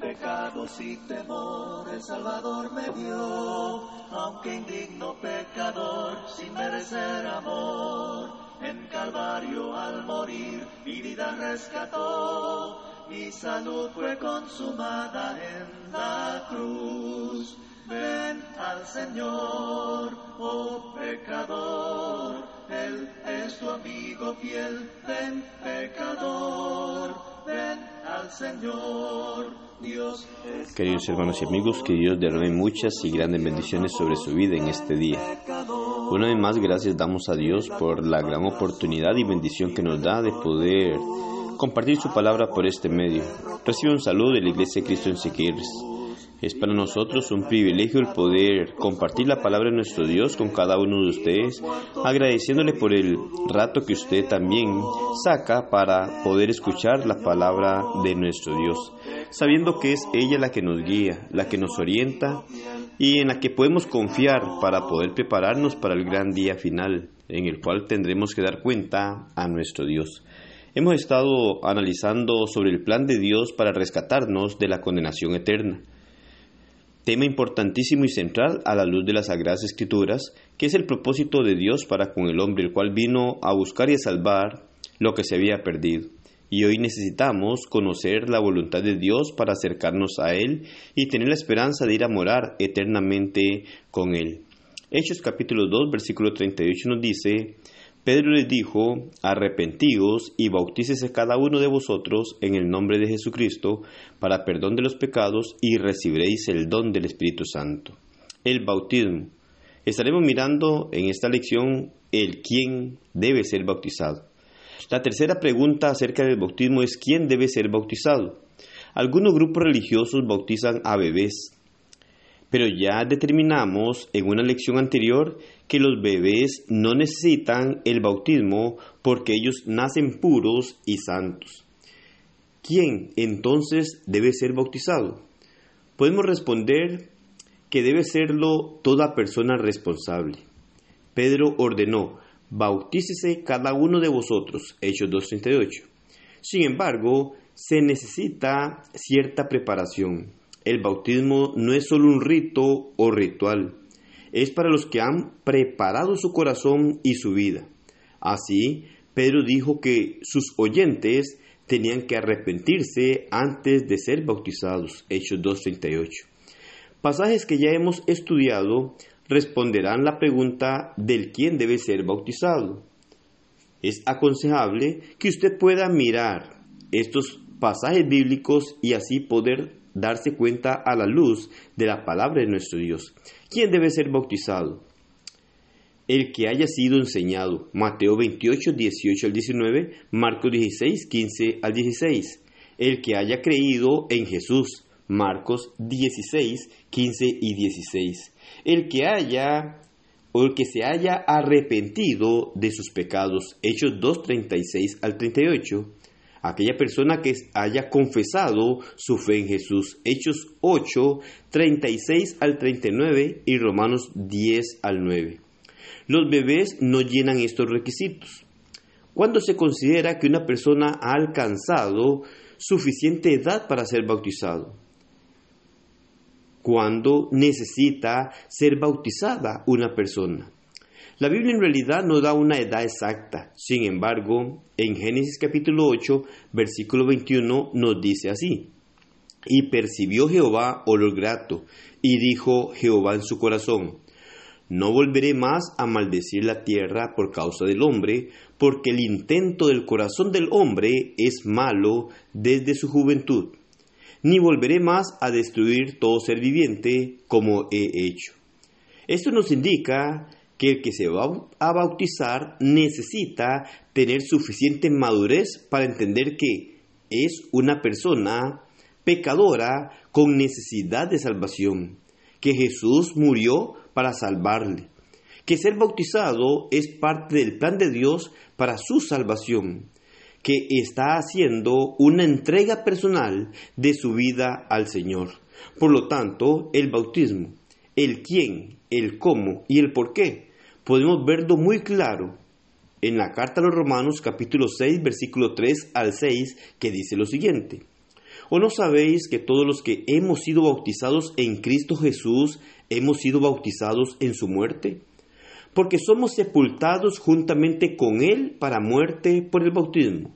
pecados y temor el Salvador me dio, aunque indigno pecador sin merecer amor. En Calvario al morir mi vida rescató, mi salud fue consumada en la cruz. Ven al Señor, oh pecador, Él es tu amigo fiel, ven pecador, ven al Señor. Queridos hermanos y amigos, que Dios derrame muchas y grandes bendiciones sobre su vida en este día. Una vez más, gracias damos a Dios por la gran oportunidad y bendición que nos da de poder compartir su palabra por este medio. Recibe un saludo de la Iglesia de Cristo en Siquirres. Es para nosotros un privilegio el poder compartir la palabra de nuestro Dios con cada uno de ustedes, agradeciéndole por el rato que usted también saca para poder escuchar la palabra de nuestro Dios, sabiendo que es ella la que nos guía, la que nos orienta y en la que podemos confiar para poder prepararnos para el gran día final, en el cual tendremos que dar cuenta a nuestro Dios. Hemos estado analizando sobre el plan de Dios para rescatarnos de la condenación eterna tema importantísimo y central a la luz de las Sagradas Escrituras, que es el propósito de Dios para con el hombre, el cual vino a buscar y a salvar lo que se había perdido. Y hoy necesitamos conocer la voluntad de Dios para acercarnos a Él y tener la esperanza de ir a morar eternamente con Él. Hechos capítulo 2, versículo 38 nos dice, Pedro les dijo, arrepentíos y bautícese cada uno de vosotros en el nombre de Jesucristo para perdón de los pecados y recibiréis el don del Espíritu Santo. El bautismo. Estaremos mirando en esta lección el quién debe ser bautizado. La tercera pregunta acerca del bautismo es quién debe ser bautizado. Algunos grupos religiosos bautizan a bebés, pero ya determinamos en una lección anterior que los bebés no necesitan el bautismo porque ellos nacen puros y santos. ¿Quién entonces debe ser bautizado? Podemos responder que debe serlo toda persona responsable. Pedro ordenó, bautícese cada uno de vosotros, Hechos 2.38. Sin embargo, se necesita cierta preparación. El bautismo no es solo un rito o ritual, es para los que han preparado su corazón y su vida. Así, Pedro dijo que sus oyentes tenían que arrepentirse antes de ser bautizados. Hechos 2.38. Pasajes que ya hemos estudiado responderán la pregunta del quién debe ser bautizado. Es aconsejable que usted pueda mirar estos pasajes bíblicos y así poder darse cuenta a la luz de la palabra de nuestro Dios. ¿Quién debe ser bautizado? El que haya sido enseñado. Mateo 28, 18 al 19, Marcos 16, 15 al 16. El que haya creído en Jesús. Marcos 16, 15 y 16. El que haya o el que se haya arrepentido de sus pecados. Hechos 2, 36 al 38 aquella persona que haya confesado su fe en Jesús. Hechos 8, 36 al 39 y Romanos 10 al 9. Los bebés no llenan estos requisitos. ¿Cuándo se considera que una persona ha alcanzado suficiente edad para ser bautizado? ¿Cuándo necesita ser bautizada una persona? La Biblia en realidad no da una edad exacta. Sin embargo, en Génesis capítulo 8, versículo 21 nos dice así. Y percibió Jehová olor grato, y dijo Jehová en su corazón, no volveré más a maldecir la tierra por causa del hombre, porque el intento del corazón del hombre es malo desde su juventud. Ni volveré más a destruir todo ser viviente como he hecho. Esto nos indica que el que se va a bautizar necesita tener suficiente madurez para entender que es una persona pecadora con necesidad de salvación, que Jesús murió para salvarle, que ser bautizado es parte del plan de Dios para su salvación, que está haciendo una entrega personal de su vida al Señor. Por lo tanto, el bautismo, el quién, el cómo y el por qué podemos verlo muy claro en la carta a los Romanos capítulo 6 versículo 3 al 6 que dice lo siguiente. ¿O no sabéis que todos los que hemos sido bautizados en Cristo Jesús hemos sido bautizados en su muerte? Porque somos sepultados juntamente con Él para muerte por el bautismo,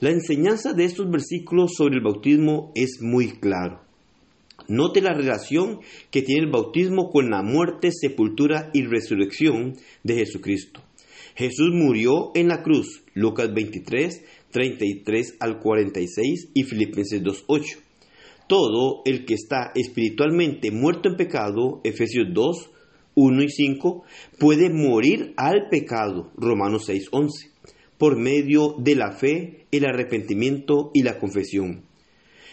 La enseñanza de estos versículos sobre el bautismo es muy claro. Note la relación que tiene el bautismo con la muerte, sepultura y resurrección de Jesucristo. Jesús murió en la cruz, Lucas 23, 33 al 46 y Filipenses 2.8. Todo el que está espiritualmente muerto en pecado, Efesios 2, 1 y 5, puede morir al pecado, Romanos 6.11, por medio de la fe, el arrepentimiento y la confesión.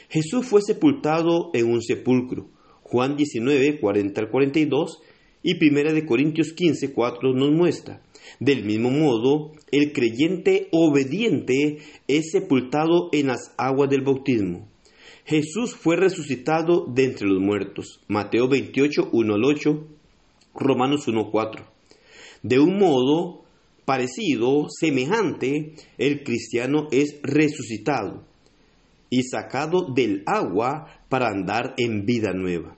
Jesús fue sepultado en un sepulcro, Juan 19, 40 al 42 y 1 de Corintios 15, 4 nos muestra del mismo modo, el creyente obediente es sepultado en las aguas del bautismo. Jesús fue resucitado de entre los muertos. Mateo 28, 1 al 8, Romanos 1, 4. De un modo parecido, semejante, el cristiano es resucitado y sacado del agua para andar en vida nueva.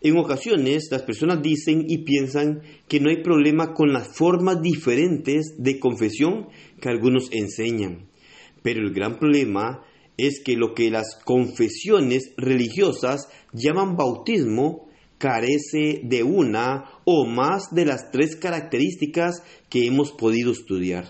En ocasiones las personas dicen y piensan que no hay problema con las formas diferentes de confesión que algunos enseñan. Pero el gran problema es que lo que las confesiones religiosas llaman bautismo carece de una o más de las tres características que hemos podido estudiar.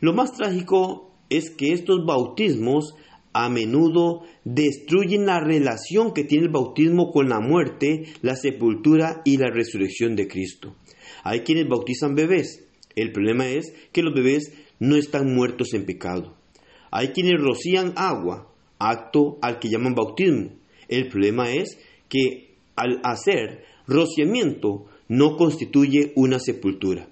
Lo más trágico es que estos bautismos a menudo destruyen la relación que tiene el bautismo con la muerte, la sepultura y la resurrección de Cristo. Hay quienes bautizan bebés. El problema es que los bebés no están muertos en pecado. Hay quienes rocían agua, acto al que llaman bautismo. El problema es que al hacer rociamiento no constituye una sepultura.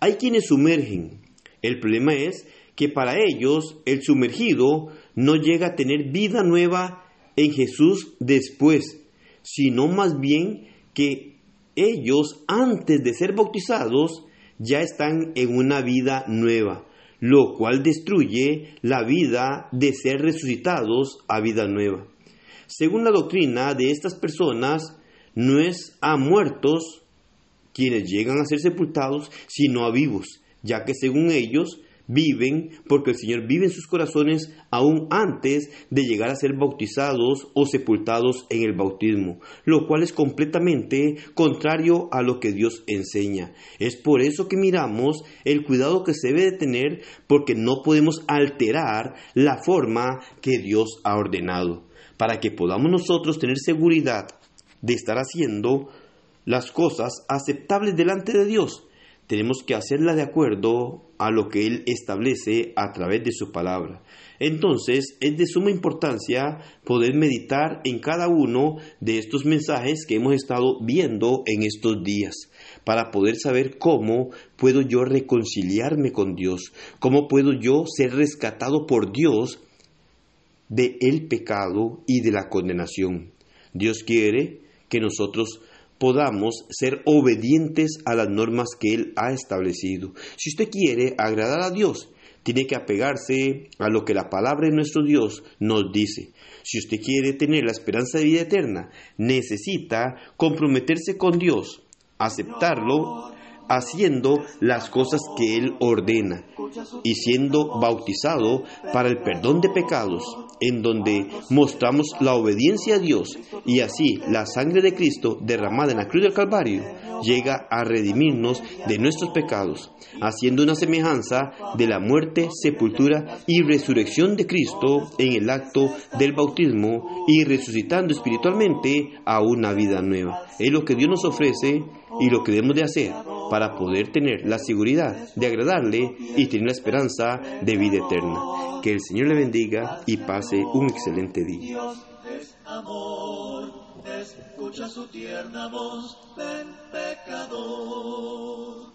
Hay quienes sumergen. El problema es que para ellos el sumergido no llega a tener vida nueva en Jesús después, sino más bien que ellos antes de ser bautizados ya están en una vida nueva, lo cual destruye la vida de ser resucitados a vida nueva. Según la doctrina de estas personas, no es a muertos quienes llegan a ser sepultados, sino a vivos, ya que según ellos viven porque el Señor vive en sus corazones aún antes de llegar a ser bautizados o sepultados en el bautismo, lo cual es completamente contrario a lo que Dios enseña. Es por eso que miramos el cuidado que se debe de tener porque no podemos alterar la forma que Dios ha ordenado, para que podamos nosotros tener seguridad de estar haciendo las cosas aceptables delante de Dios tenemos que hacerla de acuerdo a lo que Él establece a través de su palabra. Entonces es de suma importancia poder meditar en cada uno de estos mensajes que hemos estado viendo en estos días para poder saber cómo puedo yo reconciliarme con Dios, cómo puedo yo ser rescatado por Dios de el pecado y de la condenación. Dios quiere que nosotros podamos ser obedientes a las normas que Él ha establecido. Si usted quiere agradar a Dios, tiene que apegarse a lo que la palabra de nuestro Dios nos dice. Si usted quiere tener la esperanza de vida eterna, necesita comprometerse con Dios, aceptarlo haciendo las cosas que Él ordena y siendo bautizado para el perdón de pecados, en donde mostramos la obediencia a Dios y así la sangre de Cristo derramada en la cruz del Calvario llega a redimirnos de nuestros pecados, haciendo una semejanza de la muerte, sepultura y resurrección de Cristo en el acto del bautismo y resucitando espiritualmente a una vida nueva. Es lo que Dios nos ofrece y lo que debemos de hacer para poder tener la seguridad de agradarle y tener la esperanza de vida eterna. Que el Señor le bendiga y pase un excelente día. Dios es amor, escucha su tierna voz, ven pecador.